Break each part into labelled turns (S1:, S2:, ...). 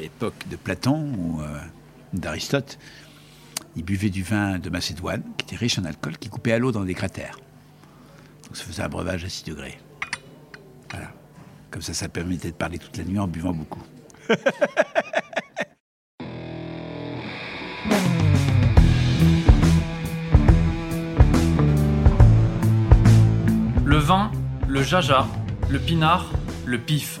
S1: l'époque de Platon ou euh, d'Aristote, ils buvaient du vin de Macédoine, qui était riche en alcool, qui coupait à l'eau dans des cratères. Donc ça faisait un breuvage à 6 degrés. Voilà. Comme ça, ça permettait de parler toute la nuit en buvant beaucoup.
S2: Le vin, le jaja, le pinard, le pif.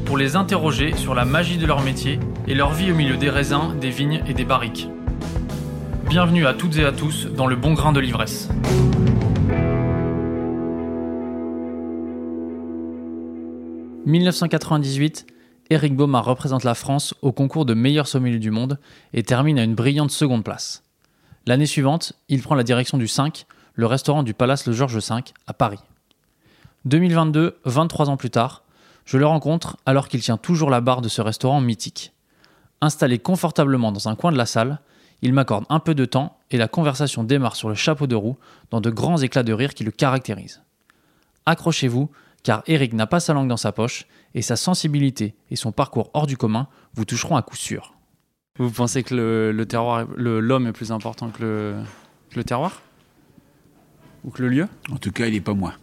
S2: pour les interroger sur la magie de leur métier et leur vie au milieu des raisins, des vignes et des barriques. Bienvenue à toutes et à tous dans le bon grain de l'ivresse. « 1998, Eric Baumard représente la France au concours de meilleur sommelier du monde et termine à une brillante seconde place. L'année suivante, il prend la direction du 5, le restaurant du Palace Le Georges V à Paris. 2022, 23 ans plus tard, je le rencontre alors qu'il tient toujours la barre de ce restaurant mythique. Installé confortablement dans un coin de la salle, il m'accorde un peu de temps et la conversation démarre sur le chapeau de roue dans de grands éclats de rire qui le caractérisent. Accrochez-vous, car Eric n'a pas sa langue dans sa poche et sa sensibilité et son parcours hors du commun vous toucheront à coup sûr. Vous pensez que le, le terroir, l'homme est plus important que le, que le terroir? Ou que le lieu?
S1: En tout cas, il n'est pas moi.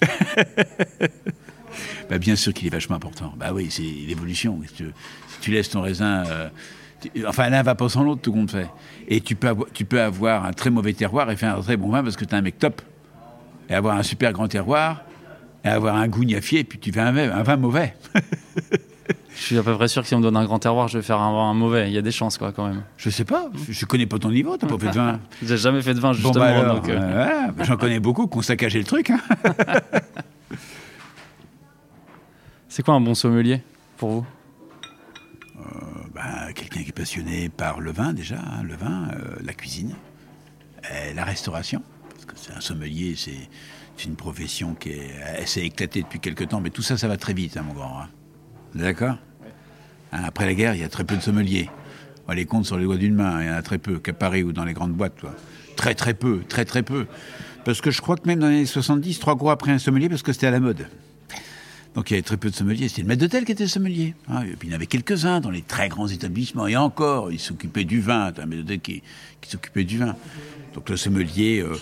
S1: bah, bien sûr qu'il est vachement important. Bah oui, c'est l'évolution. Si tu, si tu laisses ton raisin. euh, tu- enfin, l'un va pas sans l'autre, tout compte fait. Et tu peux, avoir, tu peux avoir un très mauvais terroir et faire un très bon vin parce que tu as un mec top. Et avoir un super grand terroir et avoir un goût niafier, et puis tu fais un, vin- un vin mauvais.
S2: Je suis à peu près sûr que si on me donne un grand terroir, je vais faire un, un mauvais. Il y a des chances, quoi, quand même.
S1: Je sais pas, je connais pas ton niveau, t'as pas fait de vin.
S2: J'ai jamais fait de vin,
S1: Bon,
S2: justement.
S1: bah alors,
S2: donc, euh,
S1: euh, bah, j'en connais beaucoup qui ont saccagé le truc. hein.
S2: C'est quoi un bon sommelier pour vous?
S1: Ben, quelqu'un qui est passionné par le vin déjà, hein, le vin, euh, la cuisine, et la restauration. Parce que c'est un sommelier, c'est c'est une profession qui est, elle s'est éclatée depuis quelques temps, mais tout ça, ça va très vite, hein, mon grand. hein. D'accord? Hein, Après la guerre, il y a très peu de sommeliers. On les compte sur les doigts d'une main, il y en a très peu, qu'à Paris ou dans les grandes boîtes. Toi. Très très peu, très très peu. Parce que je crois que même dans les années 70, trois gros après un sommelier, parce que c'était à la mode. Donc il y avait très peu de sommeliers. C'était le maître d'hôtel qui était sommelier. hein. Et puis il y en avait quelques-uns dans les très grands établissements. Et encore, ils s'occupaient du vin. T'as un maître d'hôtel qui, s'occupait du vin. Donc le sommelier euh,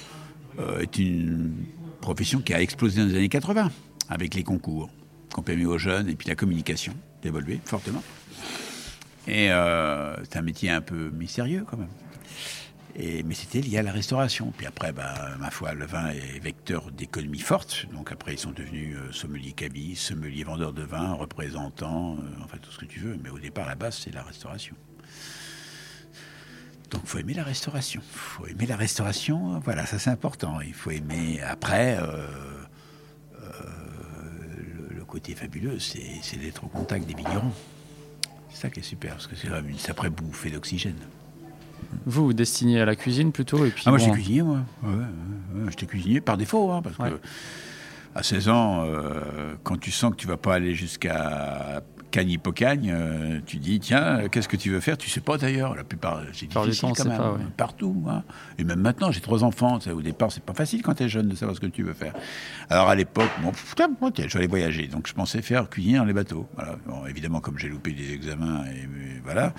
S1: euh, est une profession qui a explosé dans les années 80 avec les concours qui ont permis aux jeunes et puis la communication d'évoluer fortement. Et euh, c'est un métier un peu mystérieux quand même. Mais c'était lié à la restauration. Puis après, bah, ma foi, le vin est vecteur d'économie forte. Donc après, ils sont devenus euh, sommeliers cabis, sommeliers vendeurs de vin, représentants, euh, enfin tout ce que tu veux. Mais au départ, la base, c'est la restauration. Donc, faut aimer la restauration. faut aimer la restauration. Voilà, ça c'est important. Il faut aimer. Après, euh, euh, le, côté fabuleux, c'est d'être au contact des vignerons. C'est ça qui est super, parce que c'est comme une sacrée bouffée d'oxygène.
S2: Vous, vous destinez à la cuisine plutôt et puis
S1: Ah, moi,
S2: bon,
S1: j'étais cuisinier, moi. Ouais, ouais, ouais, j'étais cuisinier par défaut, hein, parce que à 16 ans, euh, quand tu sens que tu vas pas aller jusqu'à Cagnes-Hippocagne, euh, tu dis, tiens, euh, qu'est-ce que tu veux faire? Tu sais pas d'ailleurs. La plupart, c'est
S2: plupart du
S1: difficile
S2: temps,
S1: quand même,
S2: pas, ouais.
S1: partout. hein. Et même maintenant, j'ai trois enfants. Au départ, c'est pas facile quand tu es jeune de savoir ce que tu veux faire. Alors à l'époque, bon, putain, moi, je aller voyager. Donc je pensais faire cuisinier dans les bateaux. Voilà. Bon, évidemment, comme j'ai loupé des examens, et, et voilà.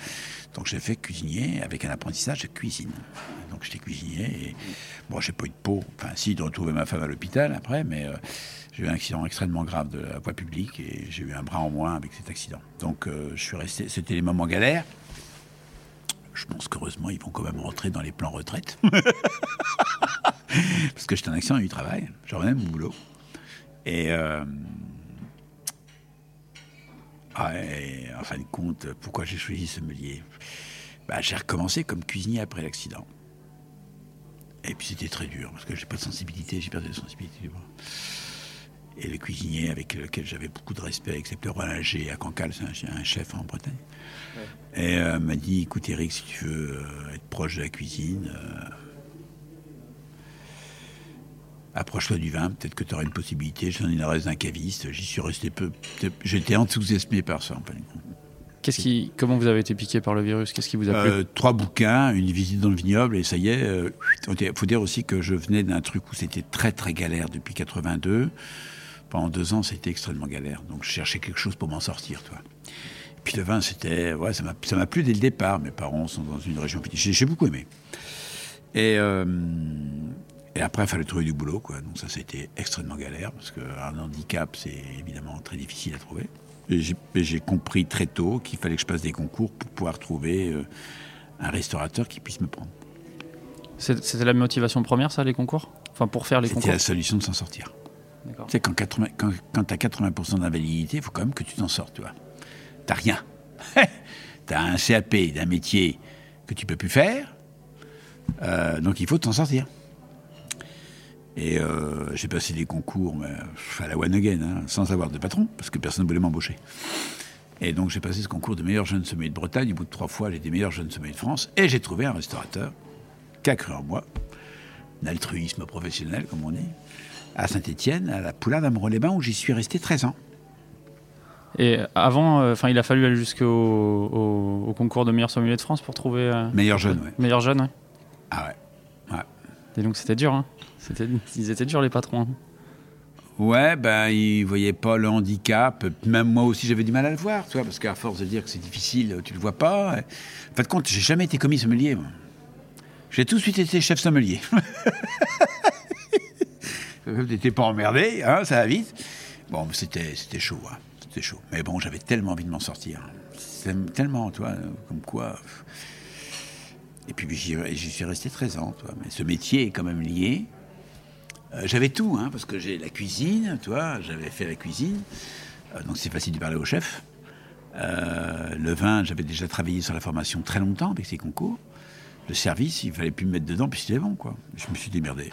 S1: Donc j'ai fait cuisinier avec un apprentissage de cuisine. Donc j'étais cuisinier. Et, bon, j'ai pas eu de peau. Enfin, si, de retrouver ma femme à l'hôpital après, mais. euh, j'ai eu un accident extrêmement grave de la voie publique et j'ai eu un bras en moins avec cet accident. Donc euh, je suis resté. C'était les moments galères. Je pense qu'heureusement, ils vont quand même rentrer dans les plans retraite. Parce que j'étais en accident du travail. Je revenais de mon boulot. Et, euh, ah, en fin de compte, pourquoi j'ai choisi sommelier bah, J'ai recommencé comme cuisinier après l'accident. Et puis c'était très dur, parce que j'ai pas de sensibilité, j'ai perdu la sensibilité du bras. Et le cuisinier avec lequel j'avais beaucoup de respect, excepté Roland G à Cancale, c'est un, un chef en Bretagne. Et elle m'a dit, écoute Eric, si tu veux euh, être proche de la cuisine, euh, approche-toi du vin, peut-être que tu auras une possibilité. J'en ai une reste d'un caviste, j'y suis resté peu. J'étais enthousiasmé par ça. En fait.
S2: Qu'est-ce qui, comment vous avez été piqué par le virus? Qu'est-ce qui vous a plu?
S1: Euh, trois bouquins, une visite dans le vignoble, et ça y est. Il faut dire aussi que je venais d'un truc où c'était très très galère depuis 82. Pendant deux ans, c'était extrêmement galère. Donc je cherchais quelque chose pour m'en sortir, toi. Puis le vin, c'était, ouais, ça m'a, plu dès le départ. Mes parents sont dans une région petite. J'ai, beaucoup aimé. Et, euh, et après, il fallait trouver du boulot, quoi. Donc ça, c'était extrêmement galère parce qu'un handicap, c'est évidemment très difficile à trouver. Et j'ai, et compris très tôt qu'il fallait que je passe des concours pour pouvoir trouver euh, un restaurateur qui puisse me prendre.
S2: C'était la motivation première, ça, les concours? Enfin, pour faire les
S1: C'était
S2: concours?
S1: la solution de s'en sortir. Sais, quand, 80 quand, tu as 80% d'invalidité, il faut quand même que tu t'en sortes, tu vois. T'as rien. tu as un CAP d'un métier que tu peux plus faire, euh, donc il faut t'en sortir. Et euh, j'ai passé des concours à la one again, hein, sans avoir de patron, parce que personne ne voulait m'embaucher. Et donc j'ai passé ce concours de meilleur jeune sommelier de Bretagne. Au bout de trois fois, j'ai été meilleur jeune sommelier de France. Et j'ai trouvé un restaurateur qui a cru en moi, un altruisme professionnel, comme on dit, à Saint-Étienne, à la Poulade d'Amreux-les-Bains, où j'y suis resté 13 ans.
S2: Et avant, euh, enfin, il a fallu aller jusqu'au au, au concours de meilleur sommelier de France pour trouver euh,
S1: Meilleur jeune, ouais.
S2: meilleur jeune. ouais.
S1: Ah ouais.
S2: Et donc c'était dur. Hein. C'était, ils étaient durs les patrons. hein.
S1: Ouais, ben, ils voyaient pas le handicap. Même moi aussi, j'avais du mal à le voir, tu vois, parce qu'à force de dire que c'est difficile, tu le vois pas. En fin de compte, j'ai jamais été commis sommelier, moi. J'ai tout de suite été chef sommelier. T'étais pas emmerdé, hein, ça va vite. Bon, c'était, chaud, hein, c'était chaud. Mais bon, j'avais tellement envie de m'en sortir. Tellement, tu vois, comme quoi. Et puis j'y, suis resté 13 ans, tu vois. Mais ce métier est quand même lié. Euh, j'avais tout, hein, parce que j'ai la cuisine, tu vois, j'avais fait la cuisine, Euh, donc c'est facile de parler au chef. Euh, le vin, j'avais déjà travaillé sur la formation très longtemps avec ces concours. Le service, il fallait plus me mettre dedans, puis c'était bon, quoi. Je me suis démerdé.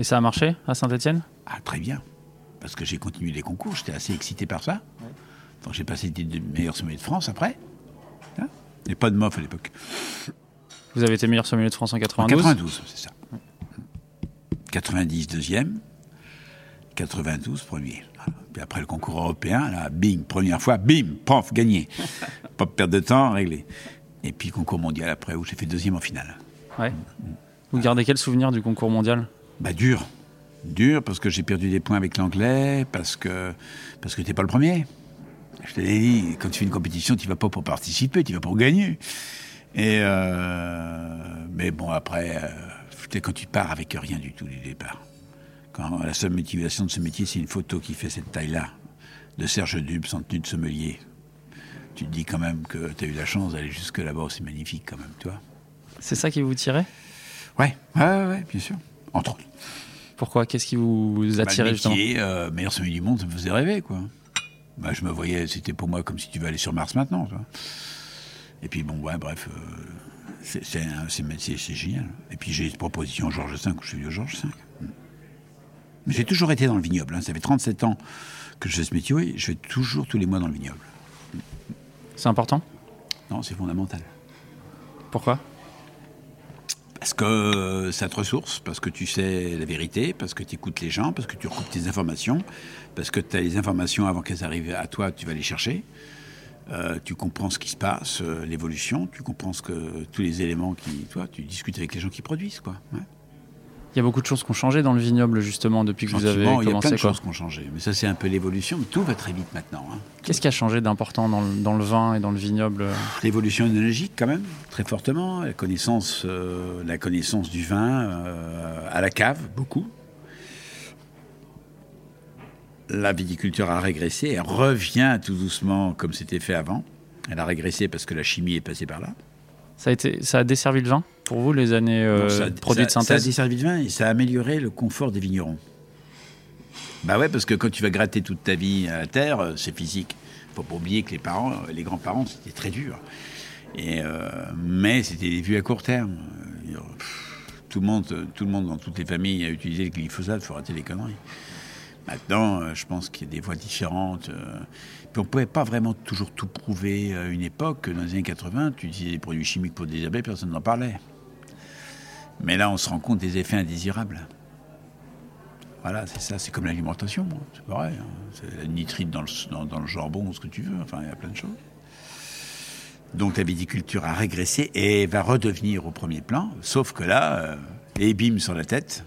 S2: Et ça a marché à Saint-Etienne
S1: Ah, très bien. Parce que j'ai continué les concours, j'étais assez excité par ça. Donc j'ai passé des meilleurs sommeliers de France après. Hein Et pas de MOF à l'époque.
S2: Vous avez été meilleur sommelier de France en
S1: En
S2: 92.
S1: 92, c'est ça. 90, deuxième. 92, premier. Puis après le concours européen, là, bing, première fois, bim, pof, gagné. Pas de perte de temps, réglé. Et puis concours mondial après, où j'ai fait deuxième en finale.
S2: Ouais. Vous gardez quel souvenir du concours mondial?
S1: Bah dur. Dur parce que j'ai perdu des points avec l'anglais, parce que parce que t'es pas le premier. Je te l'ai dit, quand tu fais une compétition, tu vas pas pour participer, tu vas pour gagner. Et euh, mais bon après, euh, quand tu pars avec rien du tout du départ. Quand la seule motivation de ce métier, c'est une photo qui fait cette taille-là, de Serge Dubs en tenue de sommelier. Tu te dis quand même que tu as eu la chance d'aller jusque là-bas, c'est magnifique quand même, tu vois.
S2: C'est ça qui vous tirait?
S1: Ouais, ouais, ouais, ouais, bien sûr. Entre autres.
S2: Pourquoi? Qu'est-ce qui vous
S1: Bah,
S2: attirait
S1: le
S2: justement?
S1: métier, euh, meilleur sommelier du monde, ça me faisait rêver, quoi. Bah, je me voyais, c'était pour moi comme si tu veux aller sur Mars maintenant. Et puis bon, ouais, bref, euh, c'est c'est un- c'est c'est- génial. Et puis j'ai une proposition au Georges V, où je suis au Georges V. Mm. Mais j'ai toujours été dans le vignoble. hein. Ça fait 37 ans que je fais ce métier, oui, je vais toujours tous les mois dans le vignoble.
S2: C'est important?
S1: Non, c'est fondamental.
S2: Pourquoi?
S1: Parce que ça te ressource, parce que tu sais la vérité, parce que tu écoutes les gens, parce que tu recoupes tes informations, parce que tu as les informations avant qu'elles arrivent à toi, tu vas les chercher. Euh, tu comprends ce qui se passe, euh, l'évolution, tu comprends que, tous les éléments qui. Toi, tu discutes avec les gens qui produisent, quoi. Ouais.
S2: Il y a beaucoup de choses qui ont changé dans le vignoble justement depuis que vous avez
S1: Gentiment, il y a plein
S2: commencé.
S1: de choses qui ont changé. Mais ça, c'est un peu l'évolution. Tout va très vite maintenant. hein.
S2: Qu'est-ce qui a changé d'important dans le, dans le vin et dans le vignoble?
S1: L'évolution énologique, quand même, très fortement. La connaissance, euh, la connaissance du vin euh, à la cave, beaucoup. La viticulture a régressé. Elle revient tout doucement comme c'était fait avant. Elle a régressé parce que la chimie est passée par là.
S2: ça a, été, ça a desservi le vin? Pour vous les années euh,
S1: Non, ça-
S2: produits de
S1: ça- Ça a
S2: synthèse
S1: desservi le vin et ça a amélioré le confort des vignerons. Bah ouais, parce que quand tu vas gratter toute ta vie à la terre, euh, c'est physique. Faut pas oublier que les parents, les grands-parents, c'était très dur. Et euh, mais c'était des vues à court terme. Tout le monde, tout le monde dans toutes les familles a utilisé le glyphosate. Faut rater les conneries. Maintenant, je pense qu'il y a des voies différentes. Puis on ne pouvait pas vraiment toujours tout prouver à une époque. Dans les années 80, tu utilisais des produits chimiques pour des abeilles, personne n'en parlait. Mais là, on se rend compte des effets indésirables. Voilà, c'est ça, c'est comme l'alimentation, c'est pareil. hein. C'est la nitrite dans le, dans, le jambon, ce que tu veux, enfin, il y a plein de choses. Donc la viticulture a régressé et va redevenir au premier plan, sauf que là, euh, et bim sur la tête,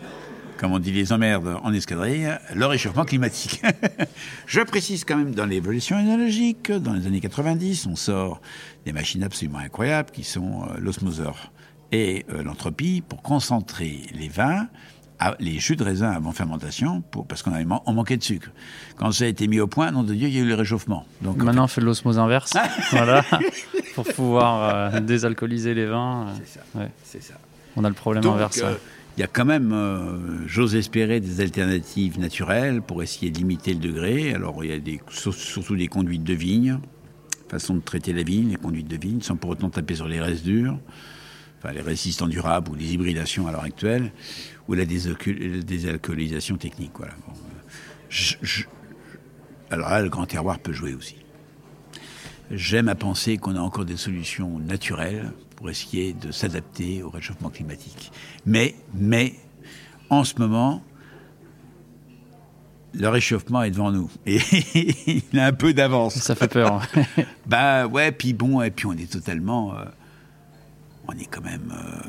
S1: comme on dit les emmerdes en escadrille, le réchauffement climatique. Je précise quand même dans l'évolution énergétique, dans les années 90, on sort des machines absolument incroyables qui sont euh, l'osmoseur et euh, l'entropie pour concentrer les vins, à- les jus de raisin avant fermentation, pour, parce qu'on avait man- on manquait de sucre. Quand ça a été mis au point, nom de Dieu, il y a eu le réchauffement. Donc, en
S2: Maintenant, on fait de l'osmose inverse. voilà. Pour pouvoir euh, désalcooliser les vins. euh,
S1: C'est ça.
S2: Ouais.
S1: C'est ça.
S2: on a le problème
S1: Donc,
S2: inverse. ouais.
S1: il y a quand même, euh, j'ose espérer, des alternatives naturelles pour essayer de limiter le degré. Alors, il y a des, surtout des conduites de vigne, façon de traiter la vigne, les conduites de vigne, sans pour autant taper sur les restes durs, enfin les résistants durables ou les hybridations à l'heure actuelle, ou la désalcool- désalcoolisation technique. Voilà. Bon, euh, je- je- alors là, le grand terroir peut jouer aussi. J'aime à penser qu'on a encore des solutions naturelles pour essayer de s'adapter au réchauffement climatique. Mais, mais, en ce moment, le réchauffement est devant nous. Et il a un peu d'avance.
S2: Ça fait peur. ouais.
S1: Bah ouais, puis bon, et puis on est totalement. euh, on est quand même. euh,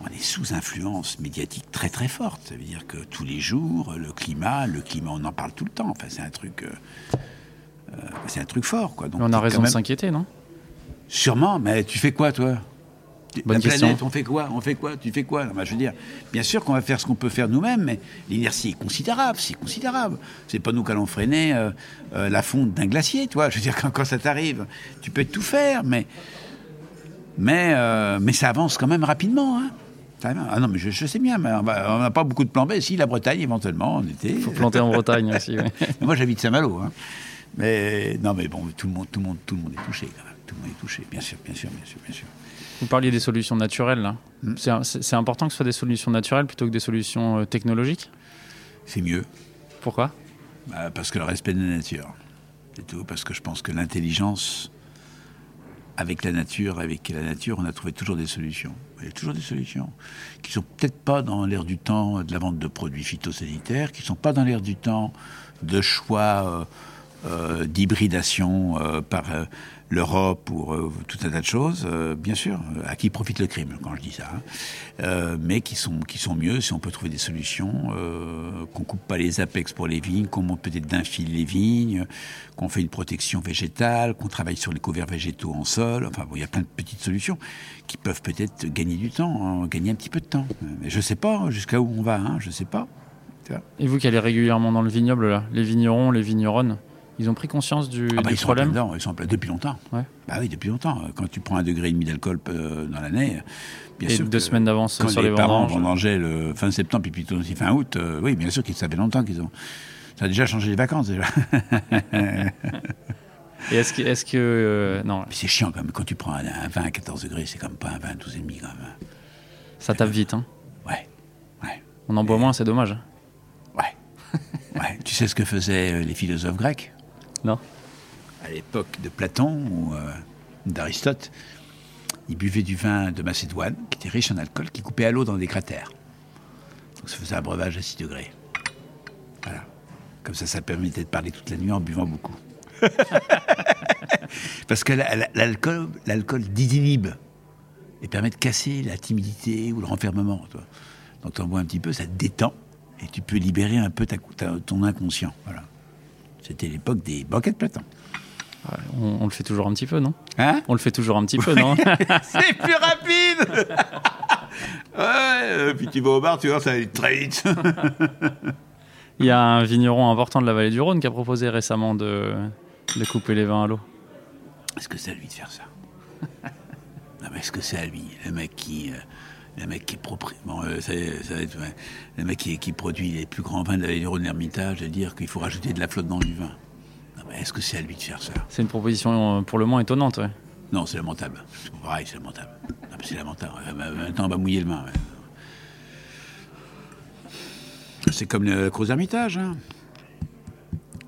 S1: on est sous influence médiatique très très forte. Ça veut dire que tous les jours, le climat, le climat, on en parle tout le temps. Enfin, c'est un truc. euh, euh, c'est un truc fort, quoi. Donc,
S2: on a raison de s'inquiéter, non?
S1: Sûrement, mais tu fais quoi, toi?
S2: Bonne
S1: La
S2: question.
S1: planète, on fait quoi? On fait quoi? Tu fais quoi? Non, Je veux dire, bien sûr qu'on va faire ce qu'on peut faire nous-mêmes, mais l'inertie est considérable, c'est considérable. C'est pas nous qui allons freiner euh, euh, la fonte d'un glacier, toi. Je veux dire, quand, quand ça t'arrive, tu peux tout faire, mais mais euh, mais ça avance quand même rapidement. Hein. Ah non, mais je, je sais bien, mais on n'a pas beaucoup de plans B. Si la Bretagne, éventuellement, en été.
S2: Faut planter en Bretagne aussi. ouais.
S1: Moi, j'habite Saint-Malo. Hein. Mais non, mais bon, tout le monde, tout le monde, tout le monde est touché. Quand même. Tout le monde est touché, bien sûr, bien sûr, bien sûr, bien sûr.
S2: Vous parliez des solutions naturelles, là.
S1: Hmm.
S2: C'est important que ce soit des solutions naturelles plutôt que des solutions euh, technologiques?
S1: C'est mieux.
S2: Pourquoi?
S1: Bah, parce que le respect de la nature. C'est tout. Parce que je pense que l'intelligence, avec la nature, avec la nature, on a trouvé toujours des solutions. Il y a toujours des solutions qui sont peut-être pas dans l'air du temps de la vente de produits phytosanitaires, qui sont pas dans l'air du temps de choix euh, euh, d'hybridation euh, par l'Europe pour euh, tout un tas de choses. Euh, bien sûr, euh, à qui profite le crime quand je dis ça. hein. Mais qui sont, qui sont mieux si on peut trouver des solutions, qu'on coupe pas les apex pour les vignes, qu'on monte peut-être d'un fil les vignes, qu'on fait une protection végétale, qu'on travaille sur les couverts végétaux en sol. Enfin, bon, il y a plein de petites solutions qui peuvent peut-être gagner du temps, hein, gagner un petit peu de temps. Mais je sais pas jusqu'à où on va, hein, je sais pas.
S2: Et vous qui allez régulièrement dans le vignoble, là, les vignerons, les vigneronnes, ils ont pris conscience du,
S1: Ah bah,
S2: du
S1: ils sont en
S2: problème
S1: ils sont en plein depuis longtemps.
S2: Ouais.
S1: Bah oui, depuis longtemps. Quand tu prends un degré et demi d'alcool euh, dans l'année, bien
S2: Et
S1: sûr.
S2: deux
S1: que-
S2: semaines d'avance sur
S1: les,
S2: les
S1: parents vendangeaient le fin septembre puis plutôt aussi fin août, euh, oui, bien sûr qu'ils savaient longtemps qu'ils ont. Ça a déjà changé les vacances déjà.
S2: Et est-ce que, est-ce que euh, non,
S1: c'est chiant quand même. Quand tu prends un, un vin à 14 degrés, c'est comme pas un vin à 12 et demi quand même.
S2: ça tape vite. Hein.
S1: Ouais, ouais,
S2: On en boit moins, c'est dommage.
S1: ouais, ouais. Tu sais ce que faisaient les philosophes grecs?
S2: Non.
S1: à l'époque de Platon ou euh, d'Aristote, ils buvaient du vin de Macédoine, qui était riche en alcool, qui coupait à l'eau dans des cratères. Donc ça faisait un breuvage à 6 degrés. Voilà. Comme ça, ça permettait de parler toute la nuit en buvant beaucoup. Parce que la- la- l'alcool, l'alcool désinhibe et permet de casser la timidité ou le renfermement. Toi. Donc tu en bois un petit peu, ça te détend et tu peux libérer un peu ta- ton inconscient. Voilà. C'était l'époque des banquets de Platon.
S2: On, on le fait toujours un petit peu, non?
S1: Hein?
S2: On le fait toujours un petit peu, non?
S1: C'est plus rapide Ouais, euh, puis tu vas au bar, tu vois, ça va très vite.
S2: Il y a un vigneron important de la vallée du Rhône qui a proposé récemment de, de couper les vins à l'eau.
S1: Est-ce que c'est à lui de faire ça? Non, mais est-ce que c'est à lui Le mec qui... euh, le mec qui est propre... Bon, euh, ça, ça va être... ouais. Le mec qui, qui produit les plus grands vins de la vallée du Rhône l'Ermitage, de dire qu'il faut rajouter de la flotte dans du vin. Est-ce que c'est à lui de faire ça?
S2: C'est une proposition euh, pour le moins étonnante. ouais.
S1: Non, c'est lamentable. Pareil, c'est lamentable. C'est lamentable. Bah, Maintenant, on va mouiller le main. ouais. C'est comme le Gros Hermitage. Hein.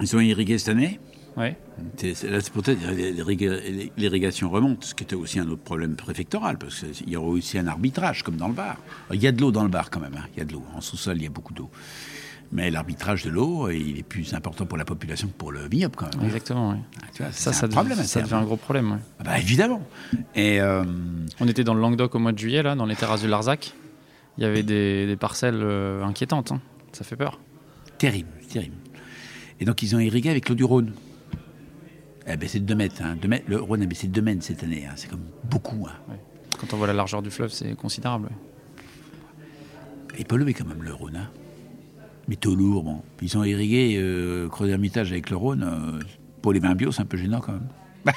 S1: Ils sont irrigués cette année. C'est- Là, c'est peut-être l'irriga- l'irrigation remonte, ce qui était aussi un autre problème préfectoral, parce qu'il y aura aussi un arbitrage, comme dans le bar. Il y a de l'eau dans le bar quand même, hein. il y a de l'eau. En sous-sol, il y a beaucoup d'eau. Mais l'arbitrage de l'eau, il est plus important pour la population que pour le vignoble quand même. hein.
S2: Exactement.
S1: Ah, tu vois,
S2: Ça, ça,
S1: un
S2: devient, ça un gros problème.
S1: Ah bah, évidemment. Et euh,
S2: On était dans le Languedoc au mois de juillet, là, dans les terrasses du Larzac. Il y avait des, des parcelles euh, inquiétantes. hein. Ça fait peur.
S1: terrible, terrible. Et donc, ils ont irrigué avec l'eau du Rhône. Eh ben, c'est de 2 mètres, hein. Deux mètres. Le Rhône a baissé de 2 mètres cette année. hein. C'est comme beaucoup. hein.
S2: Quand on voit la largeur du fleuve, c'est considérable. ouais.
S1: Il est pollué quand même le Rhône. Hein. Métaux lourds, bon. Ils ont irrigué euh, Creux d'Hermitage avec le Rhône. euh, pour les vins bio, c'est un peu gênant quand même.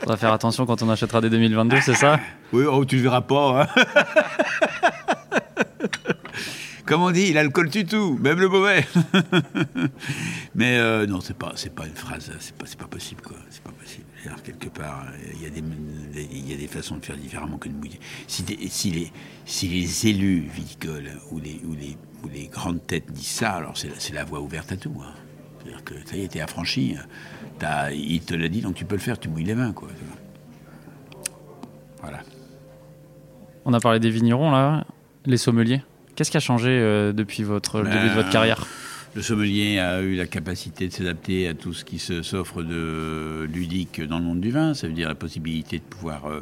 S2: Faudra faire attention quand on achètera des 2022, c'est ça?
S1: Oui, oh, tu le verras pas. Comme on dit, l'alcool tue tout, même le mauvais. Mais euh, non, c'est pas, c'est pas une phrase, c'est pas, pas possible quoi. C'est pas possible. Quelque part, il y a des, il y a des façons de faire différemment que de mouiller. Si, les, si les élus viticoles ou les, ou les, ou les grandes têtes disent ça, alors c'est, la- la voie ouverte à tout. C'est-à-dire que ça y est, t'es affranchi. il te l'a dit, donc tu peux le faire. Tu mouilles les mains, quoi. Voilà.
S2: On a parlé des vignerons, là, les sommeliers. Qu'est-ce qui a changé euh, depuis votre, le début de votre
S1: Ben,
S2: carrière?
S1: Le sommelier a eu la capacité de s'adapter à tout ce qui s'offre de ludique dans le monde du vin. Ça veut dire la possibilité de pouvoir euh,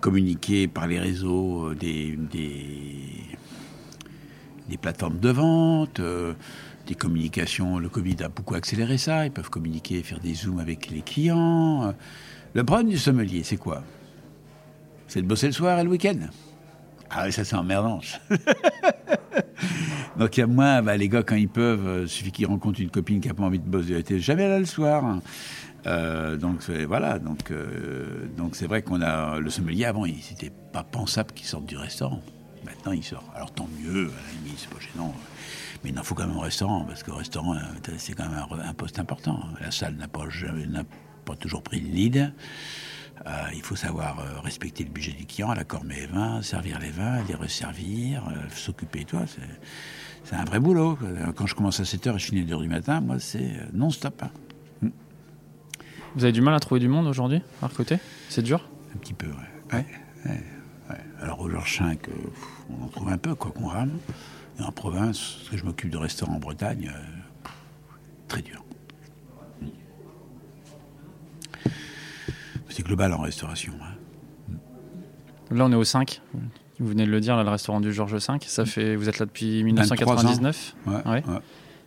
S1: communiquer par les réseaux euh, des, des, des plateformes de vente, des communications. Le Covid a beaucoup accéléré ça. Ils peuvent communiquer, faire des zooms avec les clients. Le problème du sommelier, c'est quoi? C'est de bosser le soir et le week-end. Ah oui, ça c'est emmerdant. Donc il y a moins, bah, les gars quand ils peuvent, euh, suffit qu'ils rencontrent une copine qui a pas envie de bosser, était jamais là le soir. hein. Euh, donc voilà, donc euh, donc c'est vrai qu'on a le sommelier avant, il c'était pas pensable qu'il sorte du restaurant. Maintenant il sort. Alors tant mieux, à la limite c'est pas gênant. Mais il en faut quand même au restaurant parce qu'au restaurant euh, c'est quand même un, poste important. La salle n'a pas n'a pas toujours pris le lead. Euh, il faut savoir euh, respecter le budget du client, la cormée et vins, servir les vins, les resservir, euh, s'occuper de toi. C'est, un vrai boulot. Quand je commence à 7h et je finis à 2h du matin, moi, c'est non-stop. hein.
S2: Vous avez du mal à trouver du monde aujourd'hui, à recruter? C'est dur?
S1: Un petit peu, ouais. Ouais, ouais, ouais. Alors, au Georges V, euh, on en trouve un peu, quoi qu'on rame. Et en province, parce que je m'occupe de restaurants en Bretagne, euh, très dur. C'est global en restauration. hein.
S2: Là, on est au 5. Vous venez de le dire, là, le restaurant du Georges V. Ça fait, vous êtes là depuis 1999
S1: Ouais,
S2: Ouais.
S1: ouais.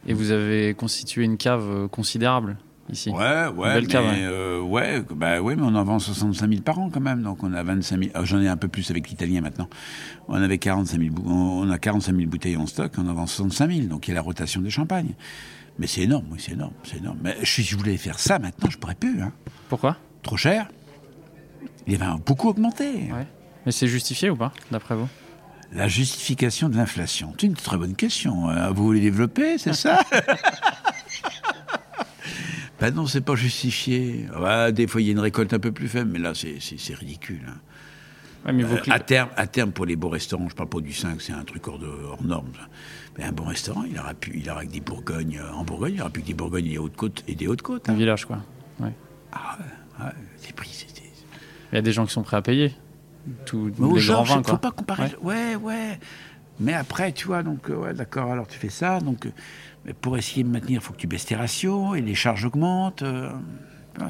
S2: et vous avez constitué une cave euh, considérable ici.
S1: Ouais, ouais,
S2: belle
S1: mais,
S2: cave, ouais.
S1: euh, ouais, bah, ouais, mais on en vend 65 000 par an quand même, donc on a 25 000. ah, J'en ai un peu plus avec l'italien maintenant. On avait 45 000, bou- on a 45 000 bouteilles en stock, on en vend 65 000, donc il y a la rotation des champagnes. Mais c'est énorme, oui, c'est énorme, c'est énorme. Mais si je voulais faire ça maintenant, je pourrais plus. Hein.
S2: Pourquoi?
S1: Trop cher. Les vins ont beaucoup augmenté.
S2: Ouais. Mais c'est justifié ou pas, d'après vous?
S1: La justification de l'inflation, c'est une très bonne question. hein. Vous voulez développer, c'est ça? Ben non, c'est pas justifié. Des fois, il y a une récolte un peu plus faible, mais là, c'est- ridicule. hein.
S2: Ouais, mais vos
S1: Euh, à, terme, à terme, pour les beaux restaurants, je parle pas du 5, c'est un truc hors, de, hors norme. ça. Mais un bon restaurant, il aura, pu, il aura que des Bourgognes. euh, En Bourgogne, il aura plus que des Bourgognes et des Hautes-Côtes. Et des Hautes-Côtes
S2: Un
S1: hein.
S2: village, quoi. Ouais.
S1: Ah ouais, ouais, les prix, c'était...
S2: Il y a des gens qui sont prêts à payer. Tous
S1: Mais
S2: les grands vins,
S1: il
S2: quoi.
S1: faut pas comparer. Ouais, ouais. Mais après, tu vois, donc, euh, ouais, d'accord, alors tu fais ça. Donc, euh, mais pour essayer de maintenir, il faut que tu baisses tes ratios et les charges augmentent. euh, ben,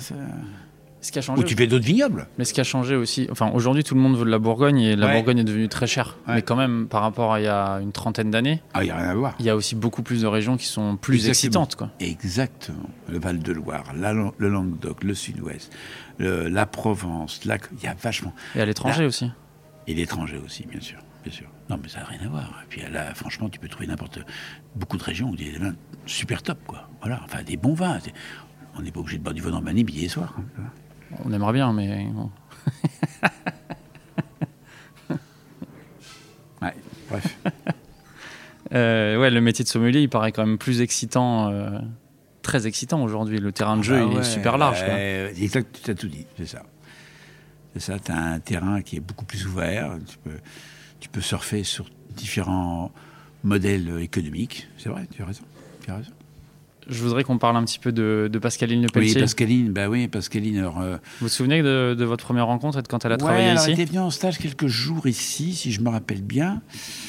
S2: Ce qui a changé.
S1: Ou tu fais d'autres vignobles.
S2: Mais ce qui a changé aussi, enfin aujourd'hui tout le monde veut de la Bourgogne et la
S1: Ouais.
S2: Bourgogne est devenue très chère.
S1: Ouais.
S2: Mais quand même, par rapport à il y a une trentaine d'années,
S1: Ah, il n'y a rien à voir.
S2: il y a aussi beaucoup plus de régions qui sont plus
S1: Exactement.
S2: excitantes. Quoi.
S1: Exactement. Le Val-de-Loire, la- le Languedoc, le Sud-Ouest, la Provence, la- il y a vachement.
S2: Et à l'étranger aussi.
S1: Et l'étranger aussi, bien sûr. Bien sûr. Non, mais ça n'a rien à voir. Et puis là, franchement, tu peux trouver n'importe. Beaucoup de régions où des vins super top, quoi. Voilà. Enfin, des bons vins. On n'est pas obligé de boire du vin dans le midi et soir. hein.
S2: On aimerait bien, mais bon.
S1: Ouais. Bref.
S2: Euh, ouais, le métier de sommelier, il paraît quand même plus excitant, euh, très excitant aujourd'hui. Le terrain de jeu,
S1: Ah
S2: il
S1: ouais,
S2: est super large. quoi.
S1: ouais, exact, tu as tout dit, c'est ça. C'est ça, tu as un terrain qui est beaucoup plus ouvert. Tu peux, tu peux surfer sur différents modèle économique. C'est vrai, tu as raison. Tu as raison.
S2: Je voudrais qu'on parle un petit peu de, de Pascaline Le
S1: Oui,
S2: Pelletier.
S1: Pascaline, bah oui, Pascaline. Alors, euh,
S2: Vous vous souvenez de, de votre première rencontre et de quand elle a
S1: ouais,
S2: travaillé
S1: elle
S2: ici
S1: était venue en stage quelques jours ici, si je me rappelle bien.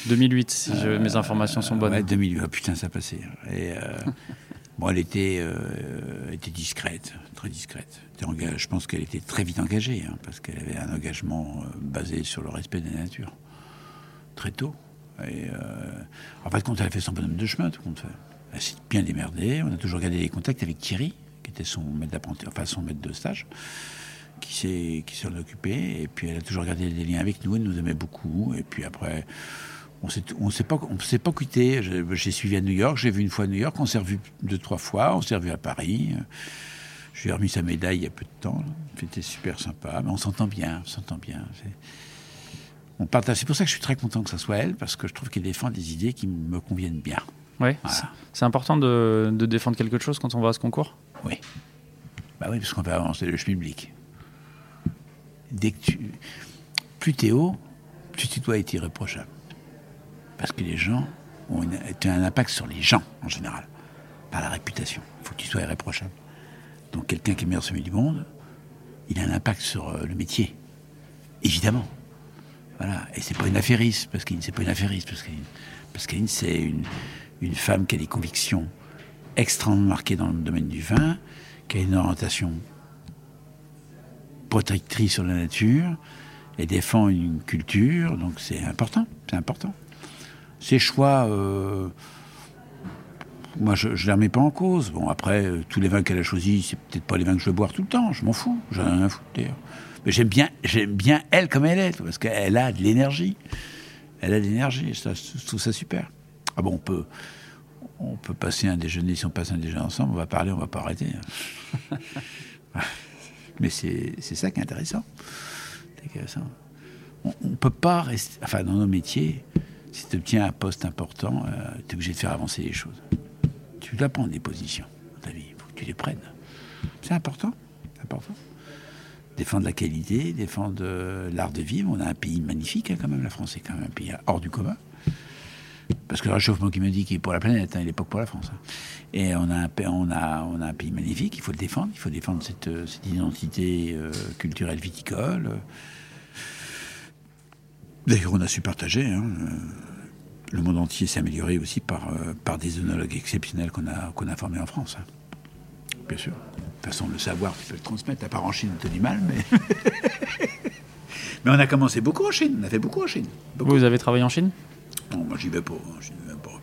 S2: 2008, si je- mes informations sont bonnes.
S1: Ouais, 2008. Ah, putain, ça passait. Et, euh, bon, elle était, euh, était discrète, très discrète. Elle Je pense qu'elle était très vite engagée, hein, parce qu'elle avait un engagement euh, basé sur le respect de la nature. Très tôt. Et, euh, en fait, quand elle a fait son bonhomme de chemin, tout compte fait. Elle s'est bien démerdée. On a toujours gardé les contacts avec Thierry, qui était son maître d'apprenti, enfin son maître de stage, qui s'est qui s'en occupé. Et puis elle a toujours gardé des liens avec nous. Elle nous aimait beaucoup. Et puis après, on on s'est pas on pas quitté. J'ai suivi à New York. J'ai vu une fois à New York. On s'est revu deux trois fois. On s'est revu à Paris. Je lui ai remis sa médaille il y a peu de temps. C'était super sympa. Mais on s'entend bien. On s'entend bien. On partage. C'est pour ça que je suis très content que ça soit elle, parce que je trouve qu'elle défend des idées qui me conviennent bien. Voilà.
S2: C'est- important de, de défendre quelque chose quand on va à ce concours?
S1: Oui. Bah oui, parce qu'on va avancer le public. Dès que tu. Plus t'es haut, plus tu dois être irréprochable. Parce que les gens ont une- tu as un impact sur les gens, en général. Par la réputation. Il faut que tu sois irréprochable. Donc quelqu'un qui est meilleur sommet du monde, il a un impact sur euh, le métier. Évidemment. Voilà. Et c'est pas une affairiste, parce qu'Aline, c'est pas une affairiste, parce qu'Aline, parce qu'Aline, c'est une, une femme qui a des convictions extrêmement marquées dans le domaine du vin, qui a une orientation protectrice sur la nature, et défend une culture, donc c'est important, c'est important. Ces choix, euh, moi je ne les remets pas en cause. Bon, après, euh, tous les vins qu'elle a choisis, c'est peut-être pas les vins que je veux boire tout le temps, je m'en fous, j'en ai rien à foutre d'ailleurs. Mais j'aime bien, j'aime bien elle comme elle est, parce qu'elle a de l'énergie. Elle a de l'énergie, je trouve ça super. Ah bon, on peut, passer un déjeuner, si on passe un déjeuner ensemble, on va parler, on va pas arrêter. Mais c'est ça qui est intéressant. On ne peut pas rester. Enfin, dans nos métiers, si tu obtiens un poste important, tu es obligé de faire avancer les choses. Tu dois prendre des positions dans ta vie. Il faut que tu les prennes. C'est important. Important. Défendre la qualité, défendre euh, l'art de vivre. On a un pays magnifique, hein, quand même. La France est quand même un pays hors du commun. Parce que le réchauffement climatique est pour la planète, hein, il n'est pas pour la France. hein. Et on a, un, on, on pays magnifique, il faut le défendre, il faut défendre cette, euh, identité euh, culturelle viticole. D'ailleurs, on a su partager. hein, euh, le monde entier s'est amélioré aussi par, des œnologues exceptionnels qu'on a, formés en France. hein. Bien sûr. De toute façon, le savoir, tu peux le transmettre. À part en Chine, as du mal, mais... mais on a commencé beaucoup en Chine. On a fait beaucoup en Chine.
S2: Vous avez travaillé en Chine?
S1: Non, moi j'y vais pas. hein, j'y vais pas.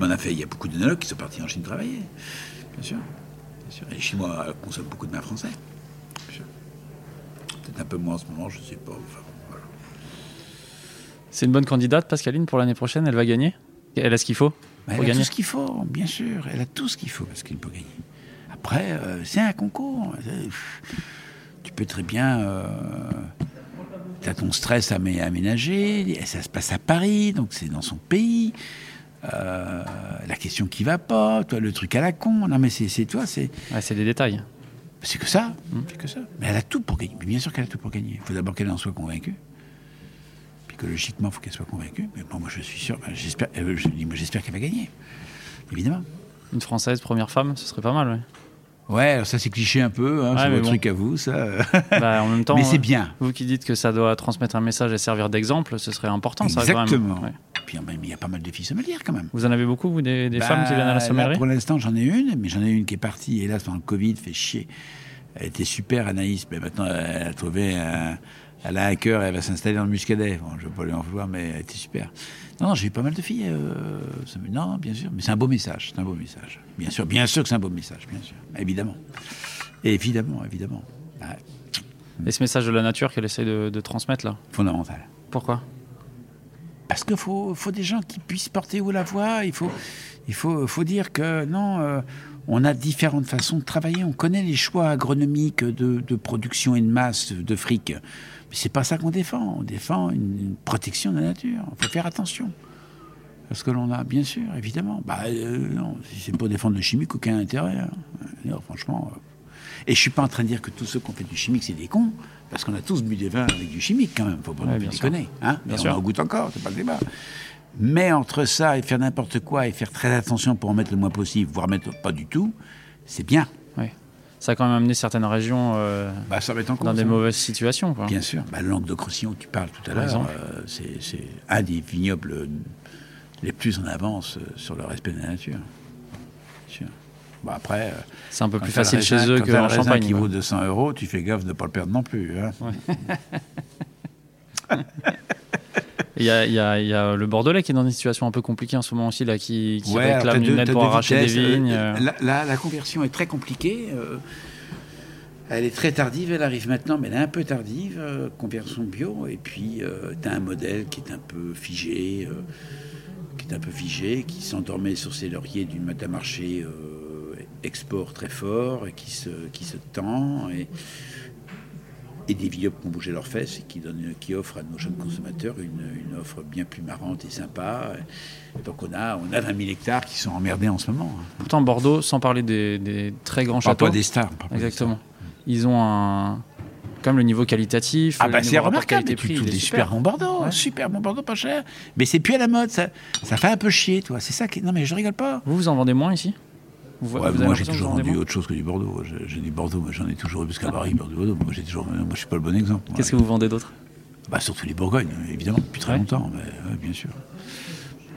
S1: Mais on a fait, il y a beaucoup d'œnologues qui sont partis en Chine travailler. Bien sûr. Bien sûr. Et les Chinois euh, consomment beaucoup de vin français. Peut-être un peu moins en ce moment, je sais pas. Enfin, bon, voilà.
S2: C'est une bonne candidate, Pascaline, pour l'année prochaine Elle va gagner? Elle a ce qu'il faut
S1: elle a
S2: gagner?
S1: tout ce qu'il faut, bien sûr. Elle a tout ce qu'il faut parce qu'il peut gagner. Après, euh, c'est un concours. C'est- Tu peux très bien. tu as ton stress à mé- aménager. et Ça se passe à Paris, donc c'est dans son pays. Euh, la question qui va pas, toi, le truc à la con. Non, mais c'est toi, c'est.
S2: Ouais, C'est des détails.
S1: C'est que ça. C'est que ça. Mais elle a tout pour gagner. Mais bien sûr qu'elle a tout pour gagner. Il faut d'abord qu'elle en soit convaincue. Psychologiquement, il faut qu'elle soit convaincue. Mais bon, moi, je suis sûr. ben, J'espère euh, je dis, moi, j'espère qu'elle va gagner. Évidemment.
S2: Une Française, première femme, ce serait pas mal, ouais.
S1: Ouais, alors ça, c'est cliché un peu. Hein,
S2: Ouais,
S1: c'est votre
S2: bon.
S1: truc à vous, ça.
S2: Bah, en même temps,
S1: mais c'est
S2: euh,
S1: bien.
S2: Vous qui dites que ça doit transmettre un message et servir d'exemple, ce serait important, ça, quand même.
S1: Exactement.
S2: Ouais.
S1: Puis il y a pas mal de filles sommelières, quand même.
S2: Vous en avez beaucoup, vous, des, des
S1: Bah,
S2: femmes qui viennent à la
S1: là,
S2: sommellerie
S1: Pour l'instant, j'en ai une, mais j'en ai une qui est partie, hélas, pendant le Covid, fait chier. Elle était super, Anaïs, mais maintenant, elle a trouvé un. Elle a un cœur, elle va s'installer dans le Muscadet. Bon, je ne veux pas lui en vouloir, mais elle était super. Non, non, j'ai eu pas mal de filles. euh, non, bien sûr, mais c'est un beau message. C'est un beau message. Bien sûr, bien sûr que c'est un beau message, bien sûr. Évidemment. Évidemment, évidemment.
S2: Et ce message de la nature qu'elle essaie de, de transmettre, là?
S1: Fondamental.
S2: Pourquoi?
S1: Parce qu'il faut, faut des gens qui puissent porter haut la voix. Il faut, il faut, faut dire que non, euh, on a différentes façons de travailler. On connaît les choix agronomiques de, de production et de masse de fric. Mais c'est pas ça qu'on défend. On défend une, une protection de la nature. Il faut faire attention. à ce que l'on a, bien sûr, évidemment. Bah, euh, non, si c'est pour défendre le chimique, aucun intérêt. hein. Non, franchement. euh. Et je suis pas en train de dire que tous ceux qui ont fait du chimique, c'est des cons. Parce qu'on a tous bu des vins avec du chimique, quand même. Faut pas
S2: Ouais, bien
S1: déconner. Hein
S2: Bien sûr.
S1: on en goûte encore, c'est pas le débat. Mais entre ça et faire n'importe quoi et faire très attention pour en mettre le moins possible, voire mettre pas du tout, c'est bien.
S2: Ça a quand même amené certaines régions euh,
S1: Bah, ça
S2: dans
S1: compte,
S2: des
S1: ça.
S2: mauvaises situations. Quoi.
S1: Bien sûr. Bah, le Languedoc-Roussillon, tu parles tout à l'heure, euh, c'est un des vignobles euh, les plus en avance sur le respect de la nature. Sûr. Bon, après,
S2: C'est un peu plus facile
S1: raisin-
S2: chez eux qu'en Champagne.
S1: qui vaut 200 euros, tu fais gaffe de ne pas le perdre non plus. hein.
S2: Il y, a, il y a- il y a le Bordelais qui est dans une situation un peu compliquée en ce moment aussi, là, qui, qui
S1: Ouais,
S2: réclame une aide pour arracher
S1: vitesses.
S2: des vignes.
S1: Euh,
S2: euh.
S1: La, la- la conversion est très compliquée. euh, elle est très tardive, elle arrive maintenant, mais elle est un peu tardive. euh, conversion bio, et puis tu as un modèle qui est un peu figé, euh, qui est un peu figé, qui s'endormait sur ses lauriers d'une matin marché euh, export très fort, et qui se, qui se tend. Et, et des vignobles qui ont bougé leurs fesses et qui, donnent, qui offrent à nos jeunes consommateurs une, une offre bien plus marrante et sympa. Donc on a, on a 20 000 hectares qui sont emmerdés en ce moment. hein.
S2: Pourtant, Bordeaux, sans parler des, des très grands châteaux,
S1: pas des stars. pas des
S2: exactement, ils ont un, comme le niveau qualitatif.
S1: Ah bah c'est remarquable, tu trouves des super bons Bordeaux,
S2: Ouais.
S1: super bons Bordeaux pas cher. Mais c'est plus à la mode, ça, ça fait un peu chier, toi. C'est ça qui... Non mais je rigole pas.
S2: Vous, vous en vendez moins ici? Vous,
S1: Ouais,
S2: vous
S1: moi j'ai toujours vendu autre chose que du Bordeaux. J'ai du Bordeaux, moi j'en ai toujours eu parce qu'à Paris, Bordeaux, Bordeaux. Moi j'ai toujours, moi je suis pas le bon exemple.
S2: Qu'est-ce que vous vendez d'autre?
S1: Bah surtout les Bourgognes, évidemment, depuis très
S2: Ouais.
S1: longtemps, mais ouais, bien sûr.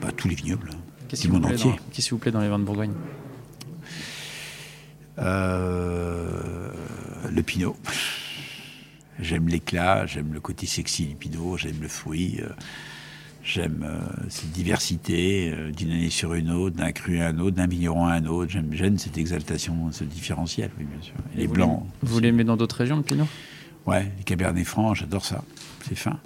S1: Bah tous les vignobles, hein.
S2: Qu'est-ce
S1: du
S2: qui, vous
S1: monde
S2: plaît
S1: entier.
S2: dans- qu'est-ce qui vous plaît dans les vins de Bourgogne?
S1: Euh, le Pinot. J'aime l'éclat, j'aime le côté sexy du Pinot, j'aime le fruit, euh, j'aime euh, cette diversité euh, d'une année sur une autre, d'un cru à un autre, d'un vigneron à un autre. J'aime, j'aime cette exaltation, ce différentiel, oui, bien sûr. Et les
S2: vous
S1: blancs.
S2: Vous l'aimez dans d'autres régions, le Pinot?
S1: Ouais, les cabernets francs, j'adore ça. C'est fin.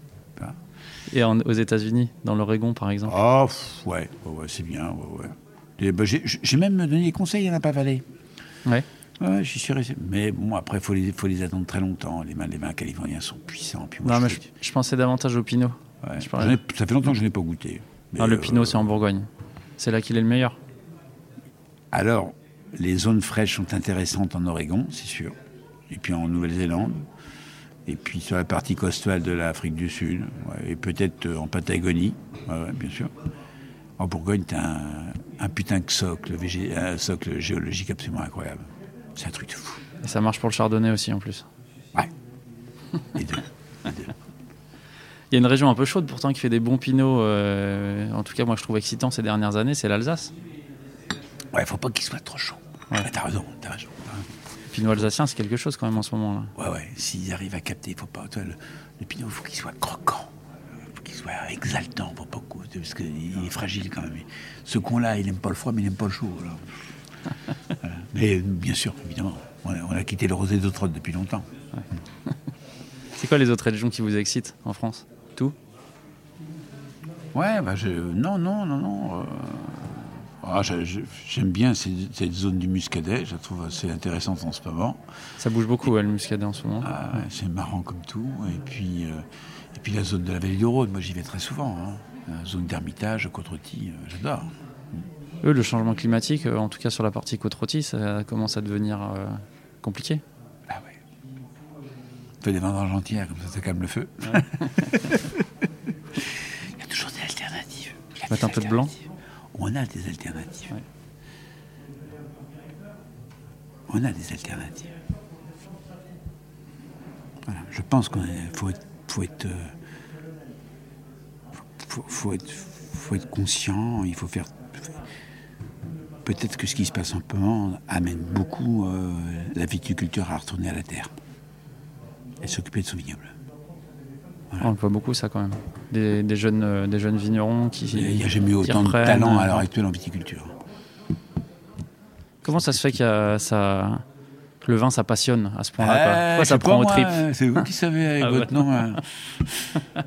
S2: Et en- aux États-Unis, dans l'Oregon par exemple?
S1: Oh, pff, ouais, ouais, ouais, c'est bien, ouais, ouais. Et, bah, j'ai, j'ai même donné des conseils à Napa Valley.
S2: Ouais.
S1: Ouais, j'y suis resté. Mais bon, après, il faut les, faut les attendre très longtemps. Les les vins californiens sont puissants. Puis moi,
S2: Non, mais
S1: je
S2: je, je pensais davantage au Pinot.
S1: Ouais.
S2: je parlais-
S1: J'en ai- ça fait longtemps que je n'ai pas goûté. Mais,
S2: Ah, le
S1: euh,
S2: Pinot, c'est en Bourgogne. C'est là qu'il est le meilleur.
S1: Alors, les zones fraîches sont intéressantes en Oregon, c'est sûr. Et puis en Nouvelle-Zélande. Et puis sur la partie costale de l'Afrique du Sud. ouais, et peut-être euh, en Patagonie. Ouais, ouais, bien sûr. En Bourgogne, tu as un, un putain de socle, un socle géologique absolument incroyable. C'est un truc de fou.
S2: Et ça marche pour le chardonnay aussi en plus.
S1: Ouais. Les deux.
S2: Il y a une région un peu chaude pourtant qui fait des bons pinots. euh, en tout cas, moi je trouve excitant ces dernières années, c'est l'Alsace.
S1: Ouais, faut pas qu'il soit trop chaud.
S2: Ouais.
S1: T'as raison, t'as raison.
S2: Pinot alsacien, c'est quelque chose quand même en ce moment-là.
S1: Ouais, ouais, s'ils arrivent à capter, faut pas. Toi, le, le pinot, il faut qu'il soit croquant. Il faut qu'il soit exaltant, faut pas parce qu'il est fragile quand même. Ce con-là, il aime pas le froid, mais il aime pas le chaud. Voilà. Mais euh, bien sûr, évidemment, on a, on a quitté le rosé d'Autrode depuis longtemps.
S2: C'est quoi les autres régions qui vous excitent en France? Tout
S1: Ouais, bah je, non, non, non, non. euh, ah, J'aime bien cette, cette zone du Muscadet, je la trouve assez intéressante en ce moment.
S2: Ça bouge beaucoup, ouais, le muscadet en ce moment.
S1: Ah, C'est marrant comme tout. Et puis, euh, et puis la zone de la vallée du Rhône, moi j'y vais très souvent. hein. La zone d'Hermitage, Côte-Rôtie, euh, j'adore.
S2: Eux, le changement climatique, en tout cas sur la partie côte ça commence à devenir compliqué.
S1: Fais des vendanges entières, comme ça ça calme le feu. Il y a toujours des alternatives. Il y a
S2: Mettre
S1: des
S2: un peu de blanc.
S1: alternatives. On a des alternatives.
S2: Ouais.
S1: On a des alternatives. Voilà. Je pense qu'il faut être, faut être, euh, faut, faut être, faut être conscient. Il faut faire. Peut-être que ce qui se passe en amène beaucoup euh, la viticulture à retourner à la terre et s'occuper de son vignoble.
S2: On le voit beaucoup ça quand même. Des, des jeunes, euh, des jeunes vignerons qui.
S1: Il n'y a jamais eu autant de talent à l'heure actuelle en viticulture.
S2: Comment ça se fait a ça, que le vin ça passionne à ce point-là
S1: Euh, je
S2: ça prend au trip
S1: C'est vous qui savez avec
S2: Ah
S1: votre
S2: ouais.
S1: nom. hein.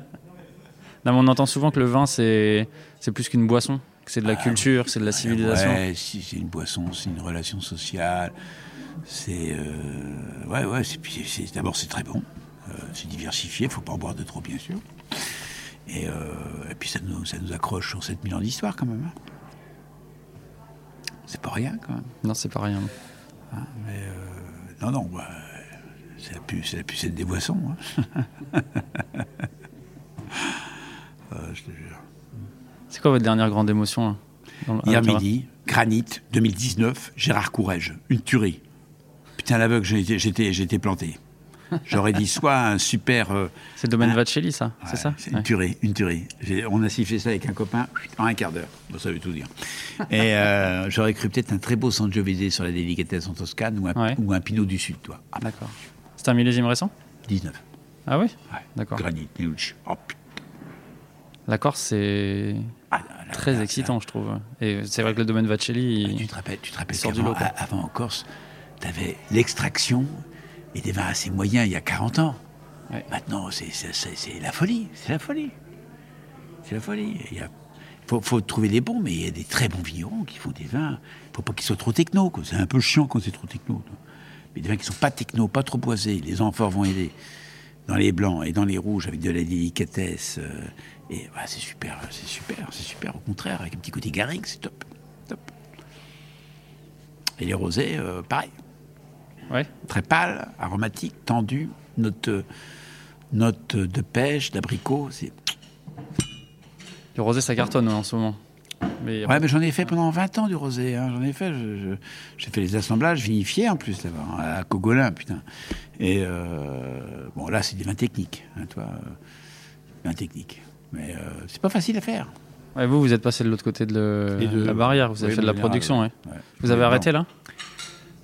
S2: Non, mais on entend souvent que le vin c'est plus qu'une boisson, que c'est de la culture, que c'est de la civilisation.
S1: Ah, Ouais, si, c'est une boisson, c'est une relation sociale. C'est. euh, ouais, ouais, c'est, d'abord, c'est très bon. Euh, c'est diversifié, il ne faut pas en boire de trop, bien sûr. Et, euh, et puis, ça nous, ça nous accroche sur 7000 ans d'histoire, quand même. hein. C'est pas rien, quand même.
S2: Non, c'est pas rien.
S1: hein, mais, non, non, bah, c'est, la pu- c'est la pucette des boissons. hein. Je te jure.
S2: C'est quoi votre dernière grande émotion là,
S1: Hier midi, Granit 2019, Gérard Courrèges, une tuerie. Putain, l'aveugle, j'étais, planté. J'aurais dit soit un super. euh,
S2: C'est le domaine
S1: Ah.
S2: Vacelli, ça C'est ça
S1: une
S2: Ouais.
S1: tuerie, une tuerie. On a sifflé ça avec un copain en un quart d'heure. Bon, ça veut tout dire. Et euh, j'aurais cru peut-être un très beau Sangiovese sur la délicatesse en Toscane ou un,
S2: Ouais.
S1: ou un Pinot du Sud, toi. Ah,
S2: D'accord. C'est un millésime récent?
S1: 19.
S2: Ah oui? D'accord.
S1: Granit, Neulch. Oh.
S2: La Corse, c'est
S1: Ah, là,
S2: très
S1: là,
S2: excitant, je trouve. Et c'est vrai que le domaine Vacelli, il-
S1: Tu te rappelles, tu te rappelles
S2: il sort du
S1: qu'avant
S2: lot, quoi.
S1: a- avant en Corse, tu avais l'extraction et des vins assez moyens il y a 40 ans.
S2: Ouais.
S1: Maintenant, c'est la folie. C'est la folie. C'est la folie. Il y a- faut, faut trouver les bons, mais il y a des très bons vignerons qui font des vins. Il faut pas qu'ils soient trop techno. C'est un peu chiant quand c'est trop techno. Mais des vins qui sont pas techno, pas trop boisés. Les amphores vont aider. Dans les blancs et dans les rouges, avec de la délicatesse. euh, et voilà, c'est super, c'est super, c'est super. Au contraire, avec un petit côté garrigue, c'est top. top. Et les rosés, euh, pareil.
S2: Ouais.
S1: Très pâle, aromatique, tendu, note, note de pêche, d'abricot. C'est...
S2: Le rosé, ça cartonne en ce moment. Mais
S1: Ouais, mais j'en ai fait pendant 20 ans du rosé. hein. J'en ai fait. je- je- j'ai fait les assemblages vinifiés en plus là-bas, à Cogolin, putain. Et euh, bon, là, c'est des vins techniques, hein, toi. euh, vins techniques. Mais euh, c'est pas facile à faire.
S2: Ouais, vous, vous êtes passé de l'autre côté de, le-
S1: Et de-
S2: la barrière, vous avez
S1: Oui,
S2: fait de la production, ouais.
S1: ouais.
S2: Vous avez arrêté là?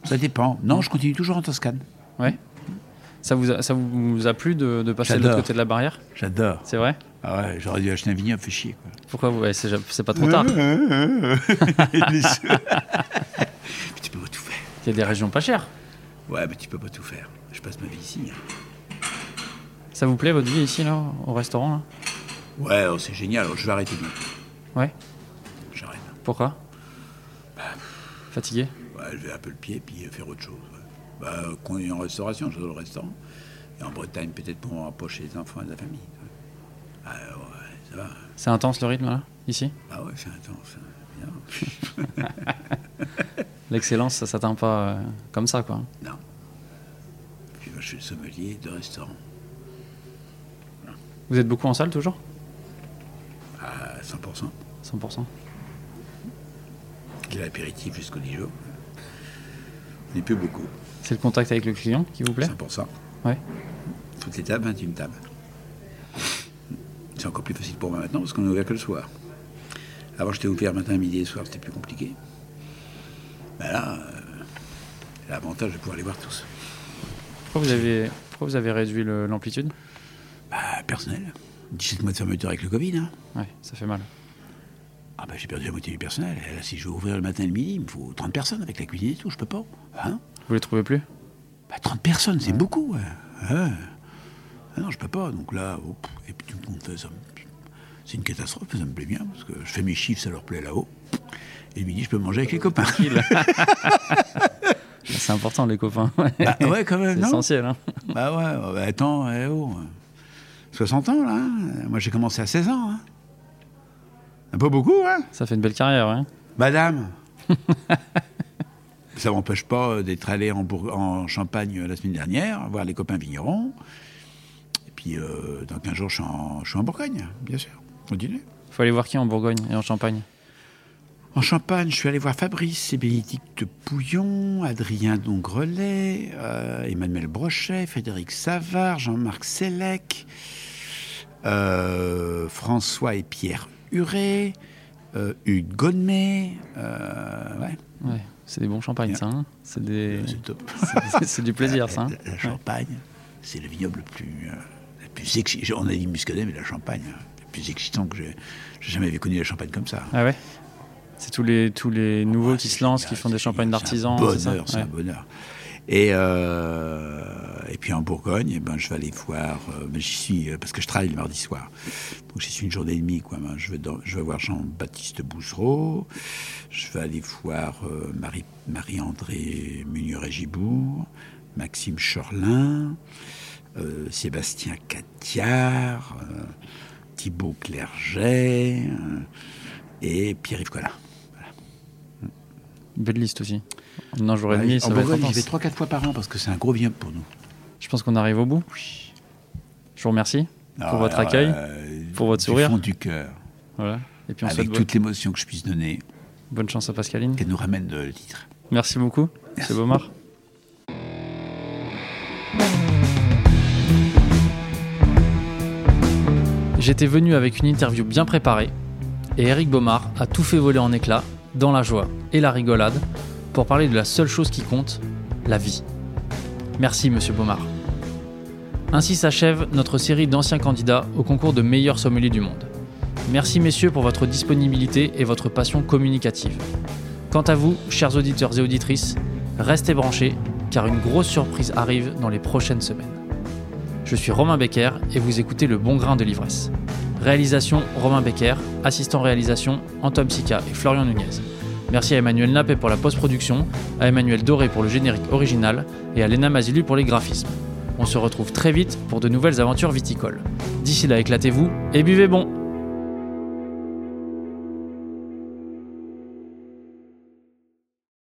S1: Ça dépend. Non, je continue toujours en Toscane.
S2: Ouais. Ça vous a, ça vous a plu de, de passer de l'autre côté de la barrière?
S1: J'adore.
S2: C'est vrai?
S1: Ah ouais, j'aurais dû acheter un vignoble, fait chier. Quoi.
S2: Pourquoi vous C'est pas trop tard.
S1: Mais tu peux pas tout faire.
S2: Il y a des régions pas chères.
S1: Ouais, mais tu peux pas tout faire. Je passe ma vie ici. hein.
S2: Ça vous plaît votre vie ici, là, au restaurant là?
S1: Ouais, oh, c'est génial. Alors, je vais arrêter bientôt.
S2: Ouais.
S1: J'arrête.
S2: Pourquoi? Fatigué?
S1: Ouais, je vais un peu le pied puis faire autre chose. Bah, quand on est en restauration, j'adore le restaurant. Et en Bretagne, peut-être pour rapprocher les enfants et la famille. Ah ouais, ça va.
S2: C'est intense le rythme là, ici?
S1: Ah ouais, c'est intense. hein.
S2: L'excellence, ça s'atteint pas euh, comme ça, quoi.
S1: Non. Puis moi, je suis sommelier de restaurant.
S2: Vous êtes beaucoup en salle toujours?
S1: À 100%.
S2: 100%.
S1: De l'apéritif jusqu'au Dijon. On n'est plus beaucoup.
S2: C'est le contact avec le client qui vous plaît?
S1: 100%.
S2: Ouais.
S1: Toutes les tables, 21 tables. C'est encore plus facile pour moi maintenant parce qu'on est ouvert que le soir. Avant, j'étais ouvert matin, midi et soir, c'était plus compliqué. Ben là, euh, l'avantage de pouvoir les voir tous.
S2: Pourquoi vous avez, pourquoi vous avez réduit l'amplitude?
S1: Bah, personnel. 17 mois de fermeture avec le Covid. Hein.
S2: Ouais, ça fait mal.
S1: Ah bah, j'ai perdu la moitié du personnel. Et là, si je veux ouvrir le matin et le midi, il me faut 30 personnes avec la cuisine et tout. Je peux pas. Hein
S2: Vous les trouvez plus?
S1: Bah, 30 personnes, c'est beaucoup. ouais. Ouais. Ah non, je peux pas. Donc là, oh, et puis tout le monde fait ça. C'est une catastrophe, mais ça me plaît bien, parce que je fais mes chiffres, ça leur plaît là-haut. Et le midi, je peux manger avec les copains.
S2: C'est important, les copains.
S1: Bah, ouais, quand même,
S2: C'est essentiel. Hein
S1: Bah ouais, bah, attends, eh oh. 60 ans, là. hein. Moi, j'ai commencé à 16 ans. Hein. Pas beaucoup, hein
S2: ça fait une belle carrière, ouais.
S1: Madame Ça m'empêche pas euh, d'être allé en, Bourg- en Champagne euh, la semaine dernière, voir les copains vignerons. Et puis, euh, dans 15 jours, je suis en, je suis en Bourgogne, bien sûr. Continuez.
S2: Faut aller voir qui en Bourgogne et en Champagne?
S1: En Champagne, je suis allé voir Fabrice et Bénédicte Pouillon, Adrien Dongrelet, euh, Emmanuel Brochet, Frédéric Savard, Jean-Marc Sellec, euh, François et Pierre Huret, euh, Hugues euh, ouais,
S2: Ouais, c'est des bons champagnes, ça. hein c'est des...
S1: c'est
S2: du plaisir, ça. hein
S1: La, la Champagne, c'est le vignoble le plus, euh, le plus excitant. On a dit Muscadet, mais la Champagne, euh, le plus excitant que j'ai jamais vu connu la Champagne comme ça.
S2: Ah ouais? C'est tous les, tous les nouveaux
S1: Ouais,
S2: qui se lancent, qui font des champagnes d'artisans.
S1: C'est un
S2: ça?
S1: bonheur, c'est
S2: Ouais.
S1: un bonheur. Et, euh, et puis en Bourgogne, eh ben, je vais aller voir. euh, ben, j'y suis euh, parce que je travaille le mardi soir. Donc j'y suis une journée et demie. Quoi. Ben, je, vais dans- je vais voir Jean-Baptiste Boussereau. Je vais aller voir euh, Marie, Marie-André Munier-Gibourg, Maxime Chorlin, euh, Sébastien Catiard, euh, Thibaut Clerget euh, et Pierre-Yves Collin.
S2: Belle liste aussi. Jour et
S1: Ouais,
S2: ça
S1: en Bourgogne, j'y vais 3-4 fois par an parce que c'est un gros vignoble pour nous.
S2: Je pense qu'on arrive au bout. Je vous remercie pour
S1: Ah,
S2: votre
S1: alors,
S2: accueil.
S1: euh,
S2: pour votre
S1: du
S2: sourire.
S1: fond du cœur.
S2: Voilà. Et puis on
S1: avec toute l'émotion que je puisse donner,
S2: bonne, chance à Pascaline.
S1: qu'elle nous ramène le titre.
S2: Merci beaucoup, c'est Beaumar. J'étais venu avec une interview bien préparée et Eric Baumard a tout fait voler en éclats, dans la joie et la rigolade, pour parler de la seule chose qui compte, la vie. Merci, monsieur Baumard. Ainsi s'achève notre série d'anciens candidats au concours de meilleurs sommeliers du monde. Merci, messieurs, pour votre disponibilité et votre passion communicative. Quant à vous, chers auditeurs et auditrices, restez branchés car une grosse surprise arrive dans les prochaines semaines. Je suis Romain Becker et vous écoutez Le Bon Grain de l'Ivresse. Réalisation Romain Becker, assistant réalisation Antoine Sica et Florian Nunez. Merci à Emmanuel Nappé pour la post-production, à Emmanuel Doré pour le générique original et à Léna Mazilu pour les graphismes. On se retrouve très vite pour de nouvelles aventures viticoles. D'ici là, éclatez-vous et buvez bon!